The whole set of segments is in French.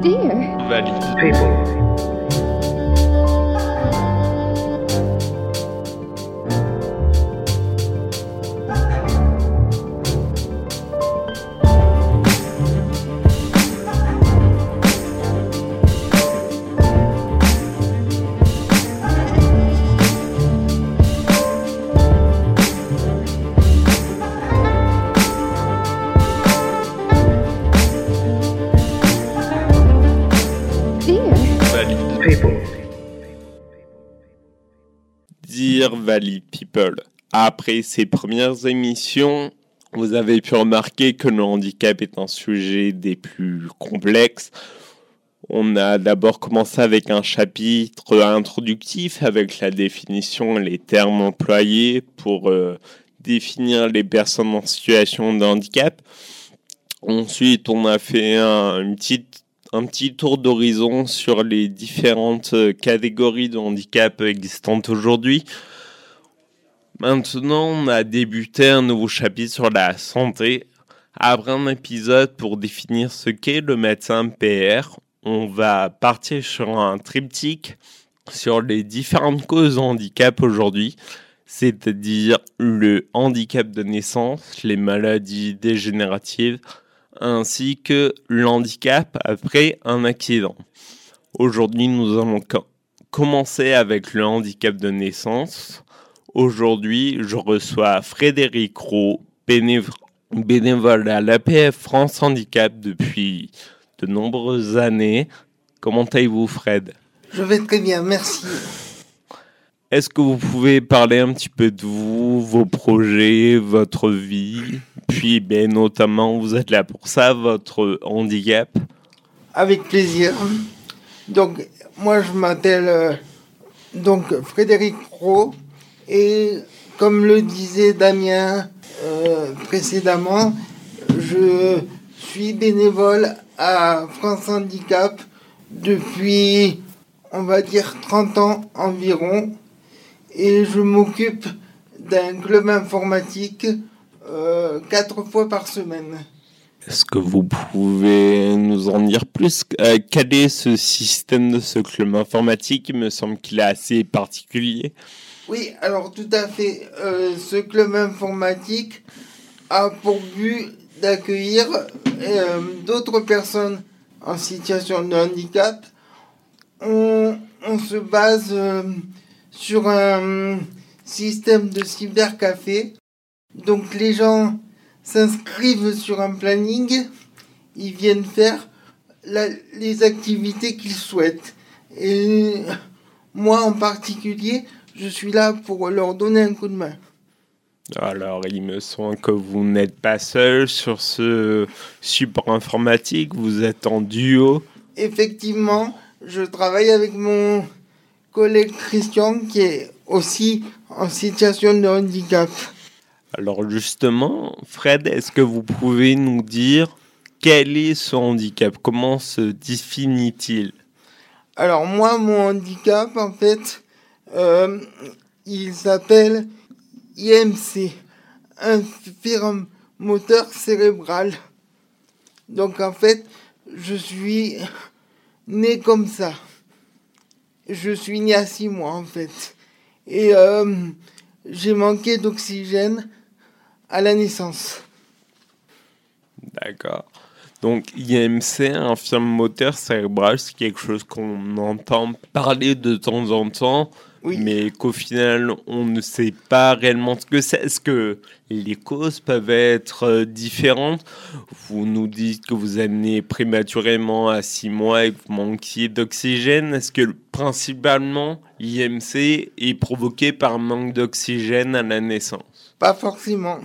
Dear. People, Valley People, après ces premières émissions, vous avez pu remarquer que le handicap est un sujet des plus complexes. On a d'abord commencé avec un chapitre introductif avec la définition et les termes employés pour euh, définir les personnes en situation de handicap. Ensuite, on a fait un, une un petit tour d'horizon sur les différentes euh, catégories de handicap existantes aujourd'hui. Maintenant, on a débuté un nouveau chapitre sur la santé. Après un épisode pour définir ce qu'est le médecin PR, on va partir sur un triptyque sur les différentes causes de handicap aujourd'hui, c'est-à-dire le handicap de naissance, les maladies dégénératives, ainsi que l'handicap après un accident. Aujourd'hui, nous allons co- commencer avec le handicap de naissance. Aujourd'hui, je reçois Frédéric Roux, bénév- bénévole à l'APF France Handicap depuis de nombreuses années. Comment allez-vous, Fred? Je vais très bien, merci. Est-ce que vous pouvez parler un petit peu de vous, vos projets, votre vie, puis ben, notamment, vous êtes là pour ça, votre handicap Avec plaisir. Donc, moi, je m'appelle euh, donc Frédéric Pro et comme le disait Damien euh, précédemment, je suis bénévole à France Handicap depuis, on va dire, 30 ans environ et je m'occupe d'un club informatique euh, quatre fois par semaine. Est-ce que vous pouvez nous en dire plus? Euh, Quel est ce système de ce club informatique? Il me semble qu'il est assez particulier. Oui, alors tout à fait. Euh, ce club informatique a pour but d'accueillir euh, d'autres personnes en situation de handicap. On, se base euh, sur un système de cybercafé. Donc les gens s'inscrivent sur un planning, ils viennent faire les activités qu'ils souhaitent. Et moi en particulier, je suis là pour leur donner un coup de main. Alors, il me semble que vous n'êtes pas seul sur ce support informatique, vous êtes en duo. Effectivement, je travaille avec mon collègue Christian qui est aussi en situation de handicap. Alors justement, Fred, est-ce que vous pouvez nous dire quel est ce handicap? Comment se définit-il? Alors moi, mon handicap, en fait, euh, il s'appelle IMC, moteur cérébral. Donc en fait, je suis né comme ça. Je suis né à six mois en fait. Et euh, j'ai manqué d'oxygène à la naissance. D'accord. Donc IMC, infirme moteur cérébral, c'est quelque chose qu'on entend parler de temps en temps, Oui. mais qu'au final, on ne sait pas réellement ce que c'est. Est-ce que les causes peuvent être euh, différentes? Vous nous dites que vous né prématurément à 6 mois et que vous manquiez d'oxygène. Est-ce que principalement l'IMC est provoqué par manque d'oxygène à la naissance? Pas forcément.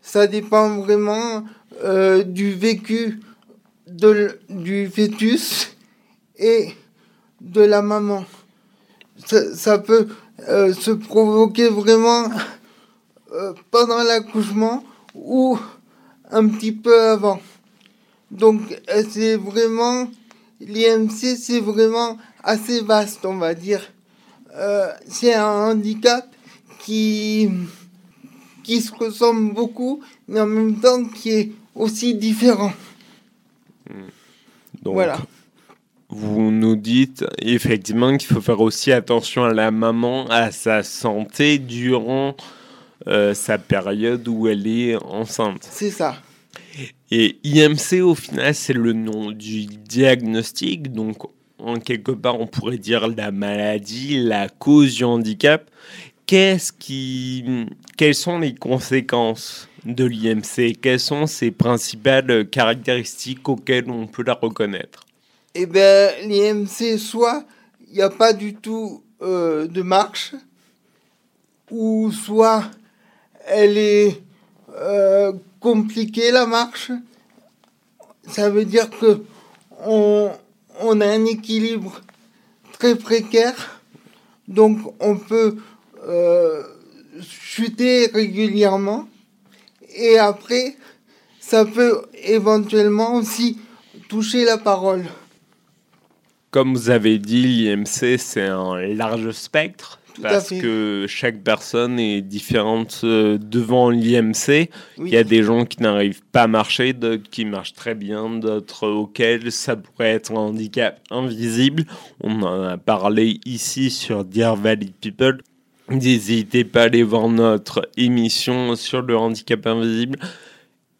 Ça dépend vraiment euh, du vécu de, du fœtus et de la maman. Ça, ça peut euh, se provoquer vraiment euh, pendant l'accouchement ou un petit peu avant. Donc euh, c'est vraiment l'IMC, c'est vraiment assez vaste, on va dire. Euh, c'est un handicap qui qui se ressemble beaucoup, mais en même temps qui est aussi différent. Donc, Voilà. Vous nous dites effectivement qu'il faut faire aussi attention à la maman, à sa santé durant euh, sa période où elle est enceinte. C'est ça. Et IMC, au final, c'est le nom du diagnostic. Donc, en quelque part, on pourrait dire la maladie, la cause du handicap. Qu'est-ce qui, quelles sont les conséquences de l'IMC Quelles sont ses principales caractéristiques auxquelles on peut la reconnaître? Eh bien, l'IMC, soit il n'y a pas du tout euh, de marche, ou soit elle est euh, compliquée la marche. Ça veut dire que on, on a un équilibre très précaire, donc on peut euh, chuter régulièrement. Et après, ça peut éventuellement aussi toucher la parole. Comme vous avez dit, l'IMC, c'est un large spectre. Tout parce que chaque personne est différente euh, devant l'IMC. Oui. Il y a des gens qui n'arrivent pas à marcher, d'autres qui marchent très bien, d'autres auxquels ça pourrait être un handicap invisible. On en a parlé ici sur Dear Valley People. N'hésitez pas à aller voir notre émission sur le handicap invisible.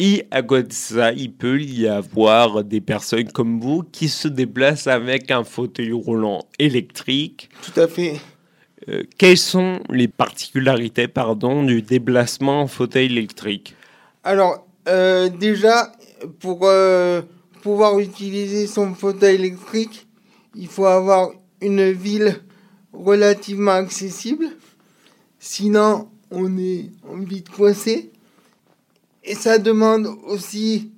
Et à côté de ça, il peut y avoir des personnes comme vous qui se déplacent avec un fauteuil roulant électrique. Tout à fait. Euh, quelles sont les particularités pardon, du déplacement en fauteuil électrique? Alors, euh, déjà, pour euh, pouvoir utiliser son fauteuil électrique, il faut avoir une ville relativement accessible. Sinon, on est on est vite coincé. Et ça demande aussi...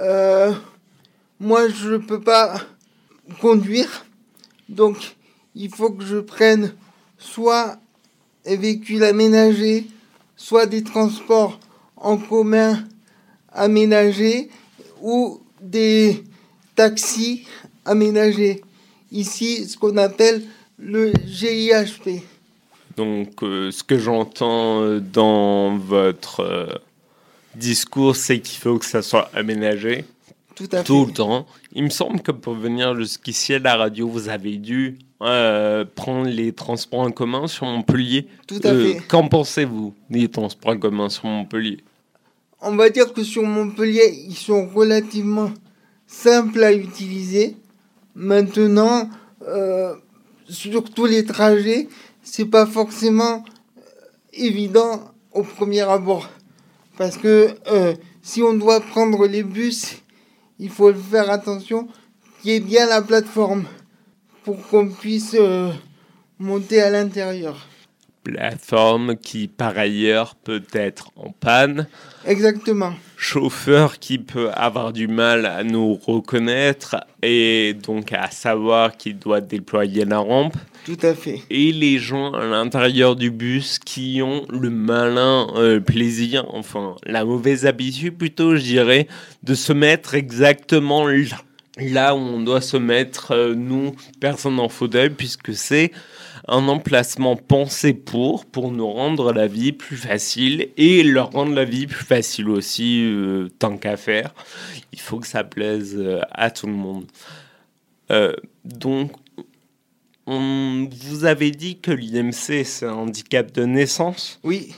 euh, moi, je ne peux pas conduire. Donc, il faut que je prenne soit un véhicule aménagé, soit des transports en commun aménagés ou des taxis aménagés. Ici, ce qu'on appelle le GIHP. Donc, euh, ce que j'entends euh, dans votre discours, c'est qu'il faut que ça soit aménagé Tout à tout fait. le temps. Il me semble que pour venir jusqu'ici à la radio, vous avez dû euh, prendre les transports en commun sur Montpellier. Tout à Euh, fait. Qu'en pensez-vous des transports en commun sur Montpellier? On va dire que sur Montpellier, ils sont relativement simples à utiliser. Maintenant, euh, sur tous les trajets, c'est pas forcément évident au premier abord. Parce que euh, si on doit prendre les bus, il faut faire attention qu'il y ait bien la plateforme pour qu'on puisse euh, monter à l'intérieur. Plateforme qui, par ailleurs, peut être en panne. Exactement. Chauffeur qui peut avoir du mal à nous reconnaître et donc à savoir qu'il doit déployer la rampe. Tout à fait. Et les gens à l'intérieur du bus qui ont le malin euh, plaisir, enfin la mauvaise habitude plutôt, je dirais, de se mettre exactement là, là où on doit se mettre, euh, nous, personnes en fauteuil, puisque c'est un emplacement pensé pour, pour nous rendre la vie plus facile et leur rendre la vie plus facile aussi, euh, tant qu'à faire. Il faut que ça plaise euh, à tout le monde. Donc, on vous avez dit que l'IMC, c'est un handicap de naissance? Oui.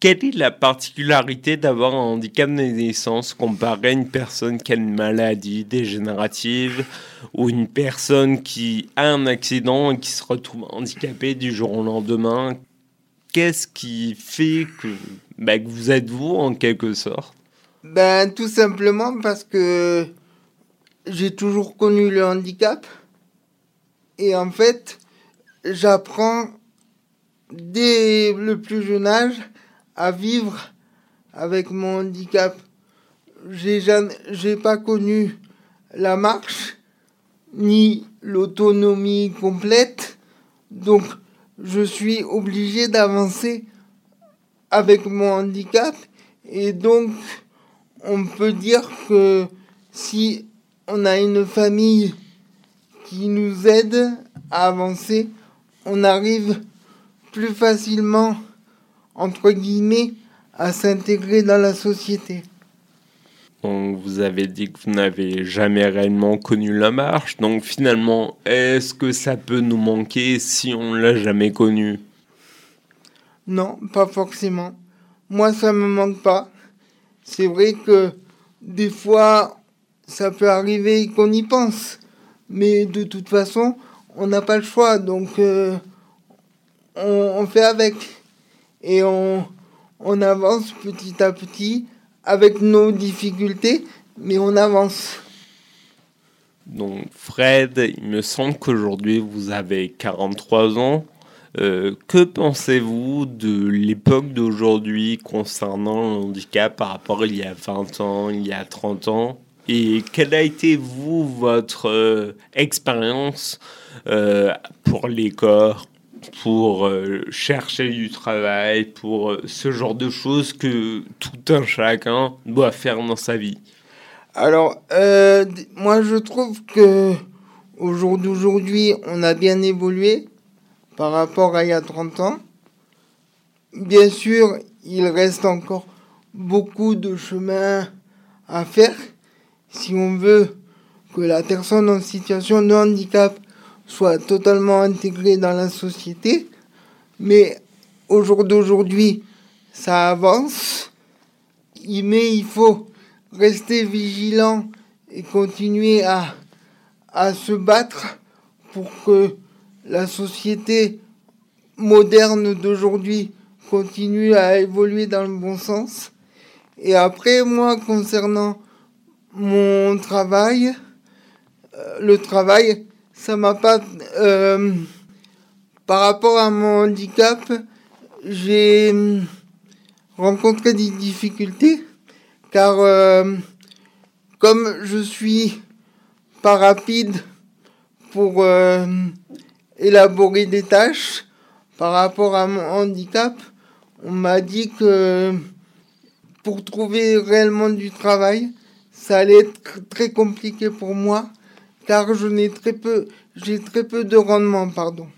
Quelle est la particularité d'avoir un handicap de naissance comparé à une personne qui a une maladie dégénérative ou une personne qui a un accident et qui se retrouve handicapée du jour au lendemain? Qu'est-ce qui fait que, bah, que vous êtes vous en quelque sorte? Ben, tout simplement parce que j'ai toujours connu le handicap. Et en fait, j'apprends dès le plus jeune âge à vivre avec mon handicap. J'ai jamais, j'ai pas connu la marche ni l'autonomie complète. Donc, je suis obligé d'avancer avec mon handicap. Et donc, on peut dire que si on a une famille qui nous aide à avancer, on arrive plus facilement, entre guillemets, à s'intégrer dans la société. Donc, vous avez dit que vous n'avez jamais réellement connu la marche. Donc, finalement, est-ce que ça peut nous manquer si on l'a jamais connu? Non, pas forcément. Moi, ça me manque pas. C'est vrai que des fois, ça peut arriver qu'on y pense. Mais de toute façon, on n'a pas le choix. Donc, euh, on, on, fait avec. Et on, avance petit à petit avec nos difficultés, mais on avance. Donc Fred, il me semble qu'aujourd'hui vous avez 43 ans. Euh, que pensez-vous de l'époque d'aujourd'hui concernant le handicap par rapport à il y a 20 ans, il y a 30 ans? Et quelle a été, vous, votre euh, expérience euh, pour les corps, pour euh, chercher du travail, pour euh, ce genre de choses que tout un chacun doit faire dans sa vie Alors, euh, moi je trouve que au jour d'aujourd'hui, on a bien évolué par rapport à il y a 30 ans. Bien sûr, il reste encore beaucoup de chemin à faire si on veut que la personne en situation de handicap soit totalement intégrée dans la société. Mais au jour d'aujourd'hui, ça avance. Mais il faut rester vigilant et continuer à, à se battre pour que la société moderne d'aujourd'hui continue à évoluer dans le bon sens. Et après, moi, concernant mon travail, euh, le travail, ça m'a pas... Euh, par rapport à mon handicap, j'ai rencontré des difficultés car euh, comme je suis pas rapide pour euh, élaborer des tâches par rapport à mon handicap, on m'a dit que pour trouver réellement du travail, ça allait être très compliqué pour moi car je n'ai très peu j'ai très peu de rendement pardon.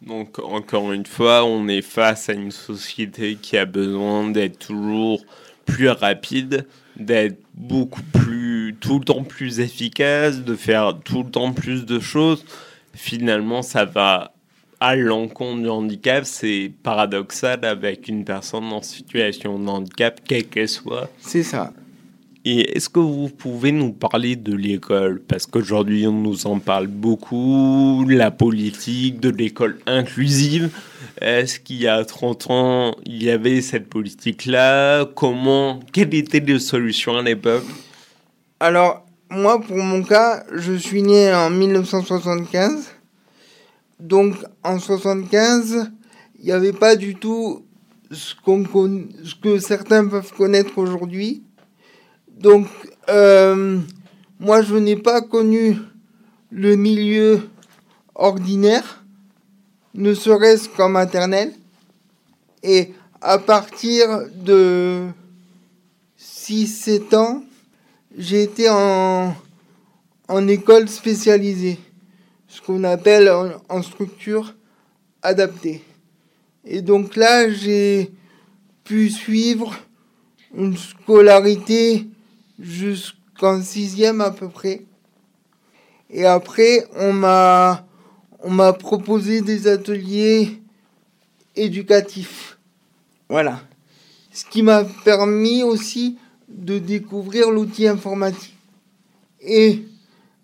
Donc encore une fois, on est face à une société qui a besoin d'être toujours plus rapide, d'être beaucoup plus tout le temps plus efficace, de faire tout le temps plus de choses. Finalement, ça va à l'encontre du handicap, c'est paradoxal avec une personne en situation de handicap, quelle qu'elle soit. C'est ça. Et est-ce que vous pouvez nous parler de l'école? Parce qu'aujourd'hui, on nous en parle beaucoup, la politique de l'école inclusive. Est-ce qu'il y a 30 ans, il y avait cette politique-là? Comment Quelles étaient les solutions à l'époque? Alors, moi, pour mon cas, je suis né en 1975. Donc, en 75, il n'y avait pas du tout ce, ce que certains peuvent connaître aujourd'hui donc, euh, moi, je n'ai pas connu le milieu ordinaire, ne serait-ce qu'en maternelle. Et à partir de 6-7 ans, j'ai été en, en école spécialisée, ce qu'on appelle en, en structure adaptée. Et donc là, j'ai pu suivre une scolarité jusqu'en sixième à peu près. Et après, on m'a, on m'a proposé des ateliers éducatifs. Voilà. Ce qui m'a permis aussi de découvrir l'outil informatique. Et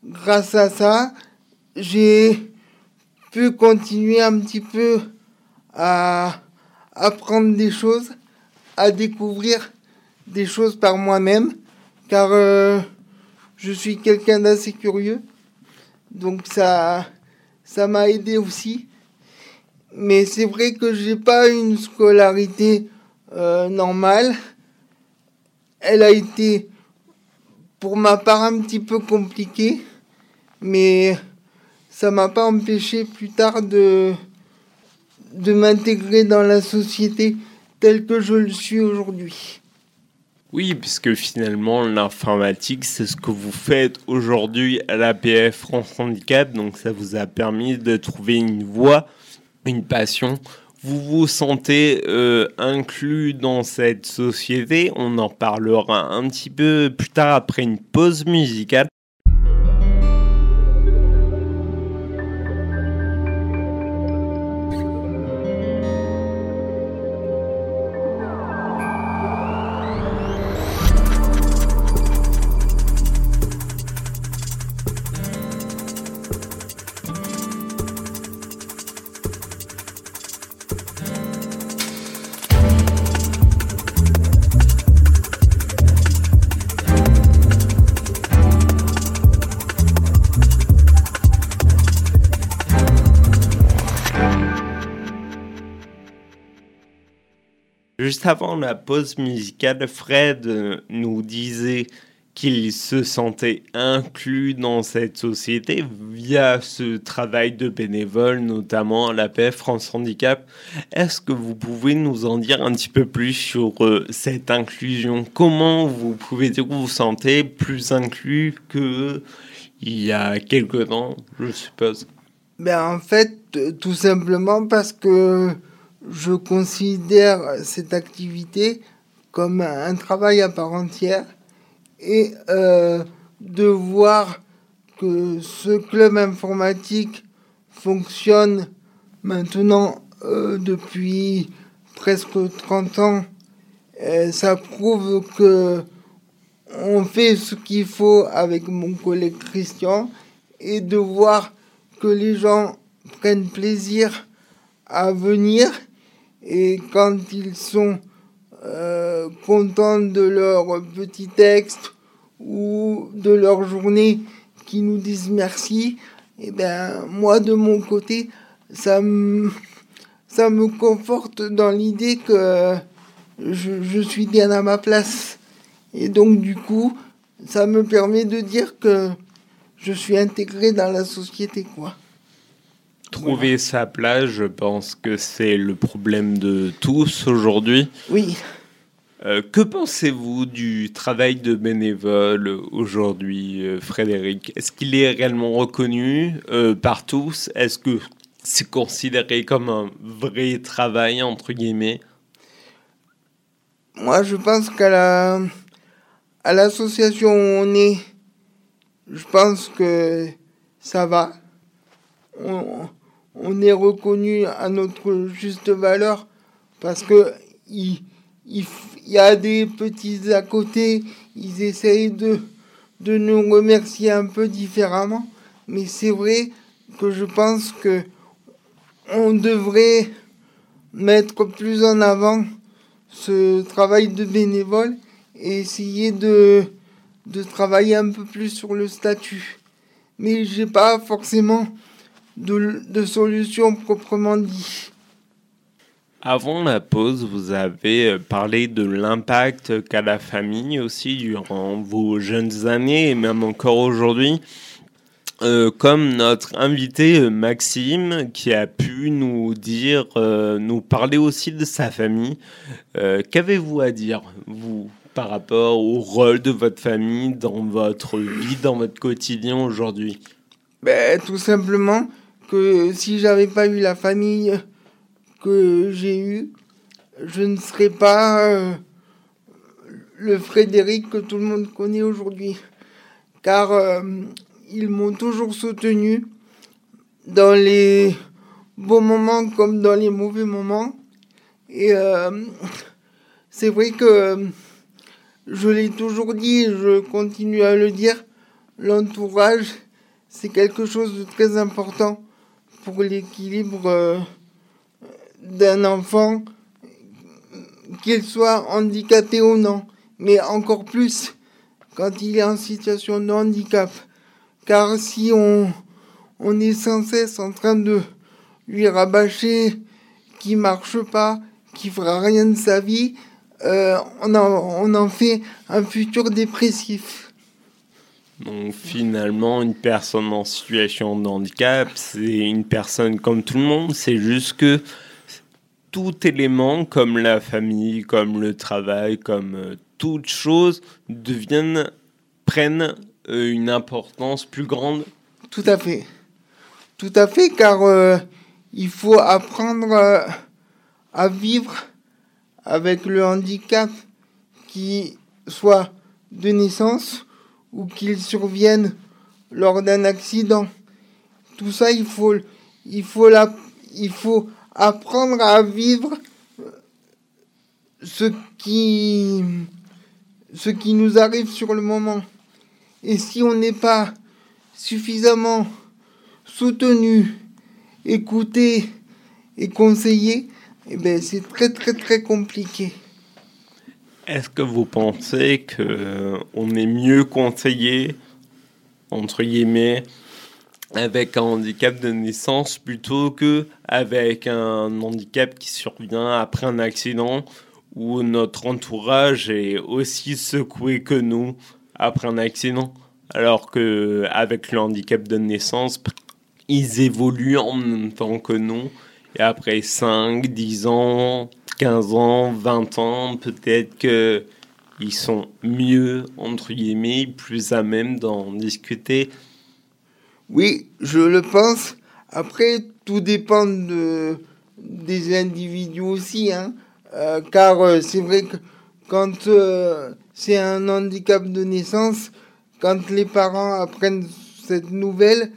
grâce à ça, j'ai pu continuer un petit peu à apprendre des choses, à découvrir des choses par moi-même car euh, je suis quelqu'un d'assez curieux. Donc ça ça m'a aidé aussi. Mais c'est vrai que j'ai pas une scolarité euh, normale. Elle a été pour ma part un petit peu compliquée, mais ça m'a pas empêché plus tard de de m'intégrer dans la société telle que je le suis aujourd'hui. Oui, puisque finalement, l'informatique, c'est ce que vous faites aujourd'hui à l'APF France Handicap. Donc, ça vous a permis de trouver une voie, une passion. vous vous sentez euh, inclus dans cette société. On en parlera un petit peu plus tard après une pause musicale. Juste avant la pause musicale, Fred nous disait qu'il se sentait inclus dans cette société via ce travail de bénévole, notamment à la PF France Handicap. Est-ce que vous pouvez nous en dire un petit peu plus sur euh, cette inclusion? Comment vous pouvez dire que vous vous sentez plus inclus que il y a quelque temps, je suppose? Ben, En fait, tout simplement parce que je considère cette activité comme un travail à part entière et euh, de voir que ce club informatique fonctionne maintenant euh, depuis presque 30 ans, ça prouve que on fait ce qu'il faut avec mon collègue Christian et de voir que les gens prennent plaisir à venir et quand ils sont euh, contents de leur petit texte ou de leur journée qui nous disent merci, et eh ben moi de mon côté, ça me, ça me conforte dans l'idée que je, je suis bien à ma place. Et donc du coup, ça me permet de dire que je suis intégré dans la société, quoi. Trouver sa place, je pense que c'est le problème de tous aujourd'hui. Oui. Euh, que pensez-vous du travail de bénévole aujourd'hui, euh, Frédéric? Est-ce qu'il est réellement reconnu euh, par tous? Est-ce que c'est considéré comme un vrai travail, entre guillemets? Moi, je pense qu'à la, à l'association où on est, je pense que ça va. On, on est reconnu à notre juste valeur parce que il, y a des petits à côté, ils essayent de, nous remercier un peu différemment, mais c'est vrai que je pense que on devrait mettre plus en avant ce travail de bénévole et essayer de, de travailler un peu plus sur le statut. Mais j'ai pas forcément de, de solutions proprement dit. Avant la pause, vous avez euh, parlé de l'impact qu'a la famille aussi durant vos jeunes années et même encore aujourd'hui. Euh, comme notre invité euh, Maxime qui a pu nous dire, nous parler aussi de sa famille. Qu'avez-vous à dire, vous, par rapport au rôle de votre famille dans votre vie, dans votre quotidien aujourd'hui? Ben, Tout simplement, que si j'avais pas eu la famille que j'ai eue, je ne serais pas euh, le Frédéric que tout le monde connaît aujourd'hui. Car euh, ils m'ont toujours soutenu dans les bons moments comme dans les mauvais moments. Et euh, c'est vrai que je l'ai toujours dit, je continue à le dire, l'entourage, c'est quelque chose de très important pour l'équilibre euh, d'un enfant, qu'il soit handicapé ou non, mais encore plus quand il est en situation de handicap. Car si on, on est sans cesse en train de lui rabâcher qui marche pas, qui fera rien de sa vie, euh, on, on en fait un futur dépressif. Donc finalement, une personne en situation de handicap, c'est une personne comme tout le monde, c'est juste que tout élément, comme la famille, comme le travail, comme euh, toute chose, deviennent, prennent euh, une importance plus grande. Tout à fait. Tout à fait, car euh, il faut apprendre à vivre avec le handicap qui soit de naissance ou qu'il survienne lors d'un accident. Tout ça, il faut, il faut, la, il faut apprendre à vivre ce qui, ce qui nous arrive sur le moment. Et si on n'est pas suffisamment soutenu, écouté et conseillé, eh ben c'est très très très compliqué. Est-ce que vous pensez que on est mieux conseillé entre guillemets avec un handicap de naissance plutôt que avec un handicap qui survient après un accident où notre entourage est aussi secoué que nous après un accident? Alors que avec le handicap de naissance ils évoluent en même temps que nous et après 5, 10 ans, 15 ans, 20 ans, peut-être que ils sont mieux, entre guillemets, plus à même d'en discuter. Oui, je le pense. Après, tout dépend de, des individus aussi, hein. Euh, car euh, c'est vrai que quand euh, c'est un handicap de naissance, quand les parents apprennent cette nouvelle,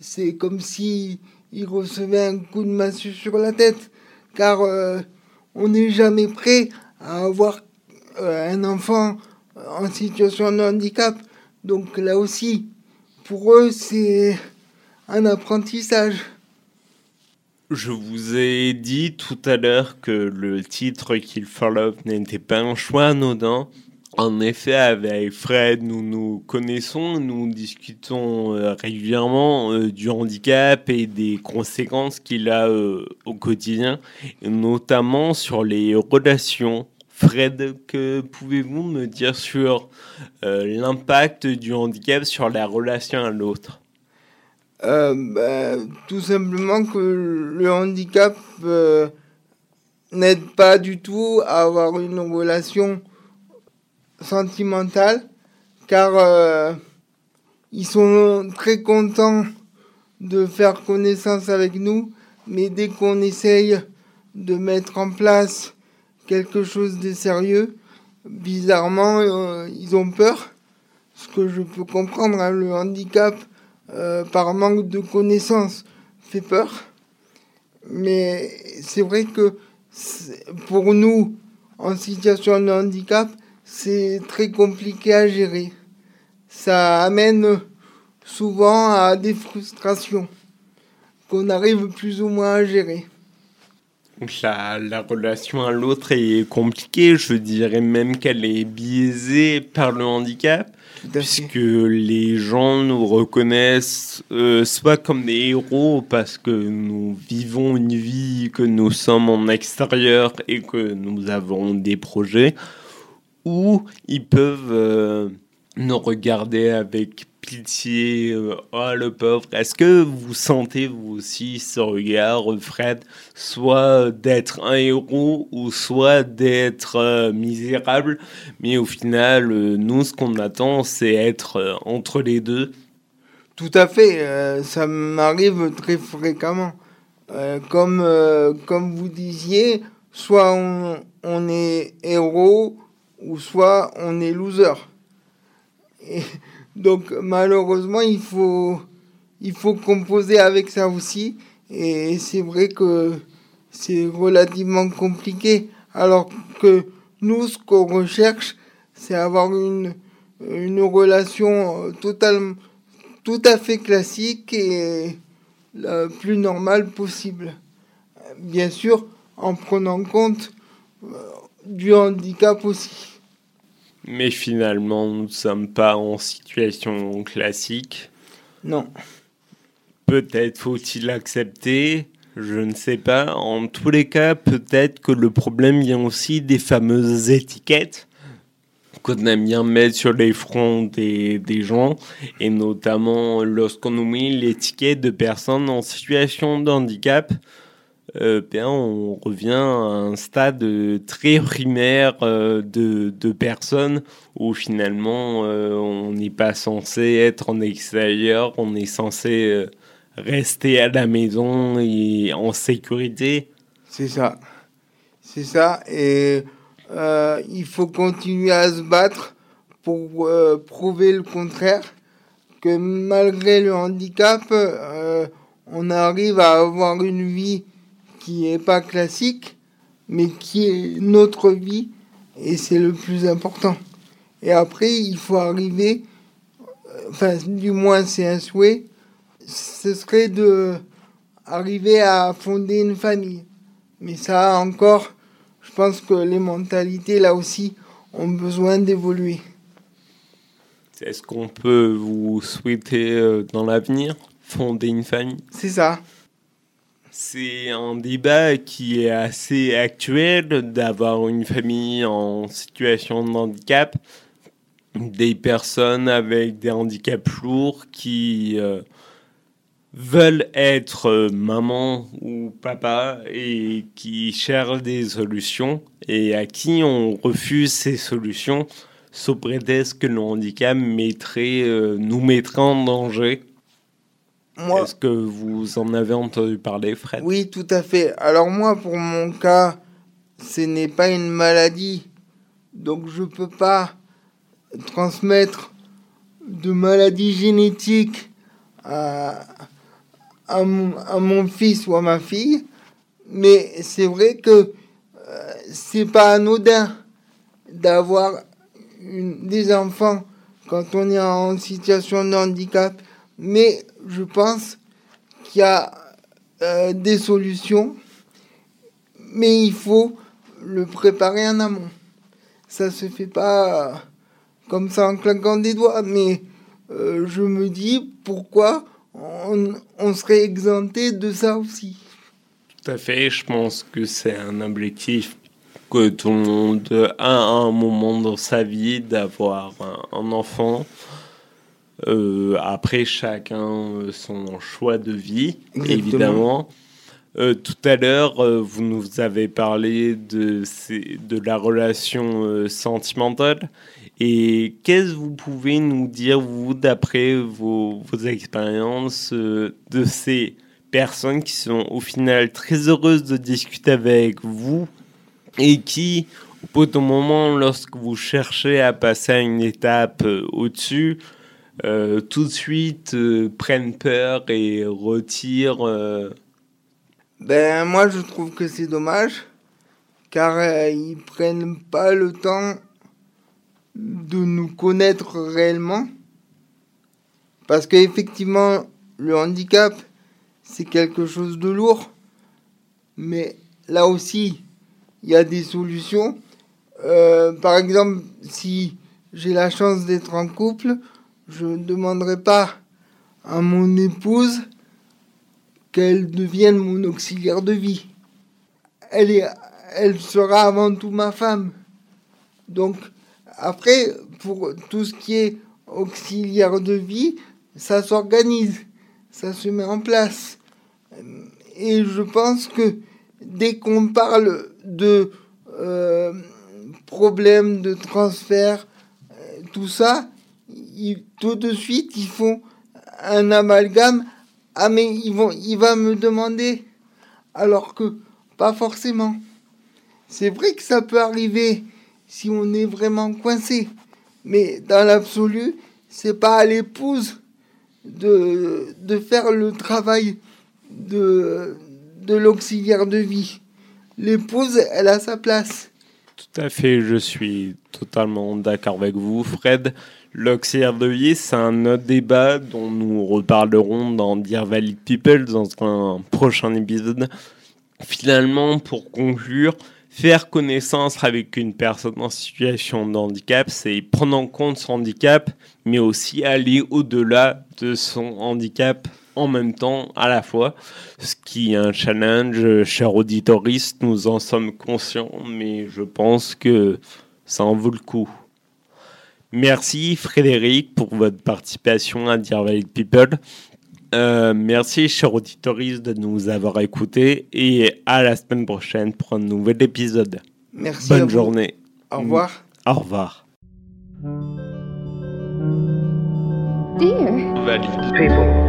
c'est comme si ils recevaient un coup de massue sur la tête, car on n'est jamais prêt à avoir un enfant en situation de handicap. Donc là aussi, pour eux, c'est un apprentissage. Je vous ai dit tout à l'heure que le titre Kill for Love n'était pas un choix anodin. En effet, avec Fred, nous nous connaissons, nous discutons euh, régulièrement euh, du handicap et des conséquences qu'il a euh, au quotidien, notamment sur les relations. Fred, que pouvez-vous me dire sur l'impact du handicap sur la relation à l'autre? Bah, tout simplement que le handicap n'aide pas du tout à avoir une relation sentimentale car euh, ils sont très contents de faire connaissance avec nous mais dès qu'on essaye de mettre en place quelque chose de sérieux bizarrement ils ont peur ce que je peux comprendre hein, le handicap euh, par manque de connaissances fait peur. Mais c'est vrai que pour nous, en situation de handicap, c'est très compliqué à gérer. Ça amène souvent à des frustrations qu'on arrive plus ou moins à gérer. La, la relation à l'autre est compliquée, je dirais même qu'elle est biaisée par le handicap puisque les gens nous reconnaissent euh, soit comme des héros parce que nous vivons une vie, que nous sommes en extérieur et que nous avons des projets, ou ils peuvent euh, nous regarder avec pitié, euh, oh le pauvre. Est-ce que vous sentez vous aussi ce regard, Fred, soit d'être un héros ou soit d'être euh, misérable, mais au final, nous, ce qu'on attend, c'est être entre les deux. Tout à fait, ça m'arrive très fréquemment. comme, comme vous disiez, soit on, est héros ou soit on est loser. Et donc malheureusement, il faut, il faut composer avec ça aussi. Et c'est vrai que c'est relativement compliqué. Alors que nous, ce qu'on recherche, c'est avoir une, une relation totalement, tout à fait classique et la plus normale possible. Bien sûr, en prenant compte euh, du handicap aussi. Mais finalement, nous ne sommes pas en situation classique. Non. Peut-être faut-il accepter, je ne sais pas. En tous les cas, peut-être que le problème vient aussi des fameuses étiquettes qu'on aime bien mettre sur les fronts des, des gens, et notamment lorsqu'on nous met l'étiquette de personnes en situation de handicap. Euh, ben, on revient à un stade très primaire euh, de, personnes où finalement euh, on n'est pas censé être en extérieur, on est censé rester à la maison et en sécurité. C'est ça. C'est ça. Et euh, il faut continuer à se battre pour euh, prouver le contraire, que malgré le handicap, euh, on arrive à avoir une vie qui n'est pas classique, mais qui est notre vie, et c'est le plus important. Et après, il faut arriver, enfin, du moins c'est un souhait, ce serait de arriver à fonder une famille. Mais ça encore, je pense que les mentalités là aussi ont besoin d'évoluer. Est-ce qu'on peut vous souhaiter euh, dans l'avenir fonder une famille? C'est ça. C'est un débat qui est assez actuel d'avoir une famille en situation de handicap, des personnes avec des handicaps lourds qui euh, veulent être euh, maman ou papa et qui cherchent des solutions et à qui on refuse ces solutions sous prétexte que le handicap mettrait, euh, nous mettrait en danger. Moi, Est-ce que vous en avez entendu parler, Fred? Oui, tout à fait. Alors moi, pour mon cas, ce n'est pas une maladie. Donc je peux pas transmettre de maladie génétique à, à, mon, à mon fils ou à ma fille. Mais c'est vrai que euh, c'est pas anodin d'avoir des enfants quand on est en situation de handicap. Mais je pense qu'il y a euh, des solutions, mais il faut le préparer en amont. Ça se fait pas euh, comme ça en claquant des doigts, mais euh, je me dis pourquoi on, serait exempté de ça aussi. Tout à fait, je pense que c'est un objectif que tout le monde a à un moment dans sa vie d'avoir un enfant. Euh, après, chacun euh, son choix de vie, Exactement. évidemment. Euh, tout à l'heure, euh, vous nous avez parlé de, ces- de la relation sentimentale. Et qu'est-ce que vous pouvez nous dire, vous, d'après vos, vos expériences, de ces personnes qui sont au final très heureuses de discuter avec vous et qui, au bout d'un moment, lorsque vous cherchez à passer à une étape au-dessus, euh, tout de suite euh, prennent peur et retirent. euh, Ben moi je trouve que c'est dommage car ils prennent pas le temps de nous connaître réellement parce qu'effectivement le handicap c'est quelque chose de lourd mais là aussi il y a des solutions par exemple si j'ai la chance d'être en couple je ne demanderai pas à mon épouse qu'elle devienne mon auxiliaire de vie. Elle, est, elle sera avant tout ma femme. Donc, après, pour tout ce qui est auxiliaire de vie, ça s'organise, ça se met en place. Et je pense que dès qu'on parle de euh, problèmes de transfert, euh, tout ça, tout de suite, ils font un amalgame. Ah, mais ils vont, il va me demander. Alors que pas forcément. C'est vrai que ça peut arriver si on est vraiment coincé. Mais dans l'absolu, c'est pas à l'épouse de, de faire le travail de, de l'auxiliaire de vie. L'épouse, elle a sa place. Tout à fait, je suis totalement d'accord avec vous, Fred. L'auxiliaire de vie, c'est un autre débat dont nous reparlerons dans Dear Valid People dans un prochain épisode. Finalement, pour conclure, faire connaissance avec une personne en situation de handicap, c'est prendre en compte son handicap, mais aussi aller au-delà de son handicap en même temps, à la fois, ce qui est un challenge, cher auditoriste, nous en sommes conscients, mais je pense que ça en vaut le coup. Merci Frédéric pour votre participation à Dear Valid People. Euh, merci, cher auditoriste, de nous avoir écoutés et à la semaine prochaine pour un nouvel épisode. Merci. Bonne journée. Au revoir. Au revoir. Dear. Valide. people.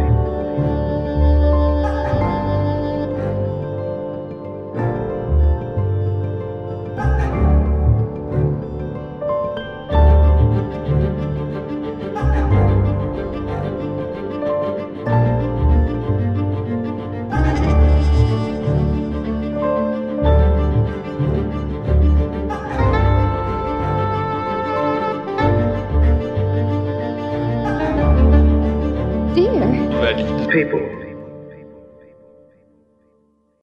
People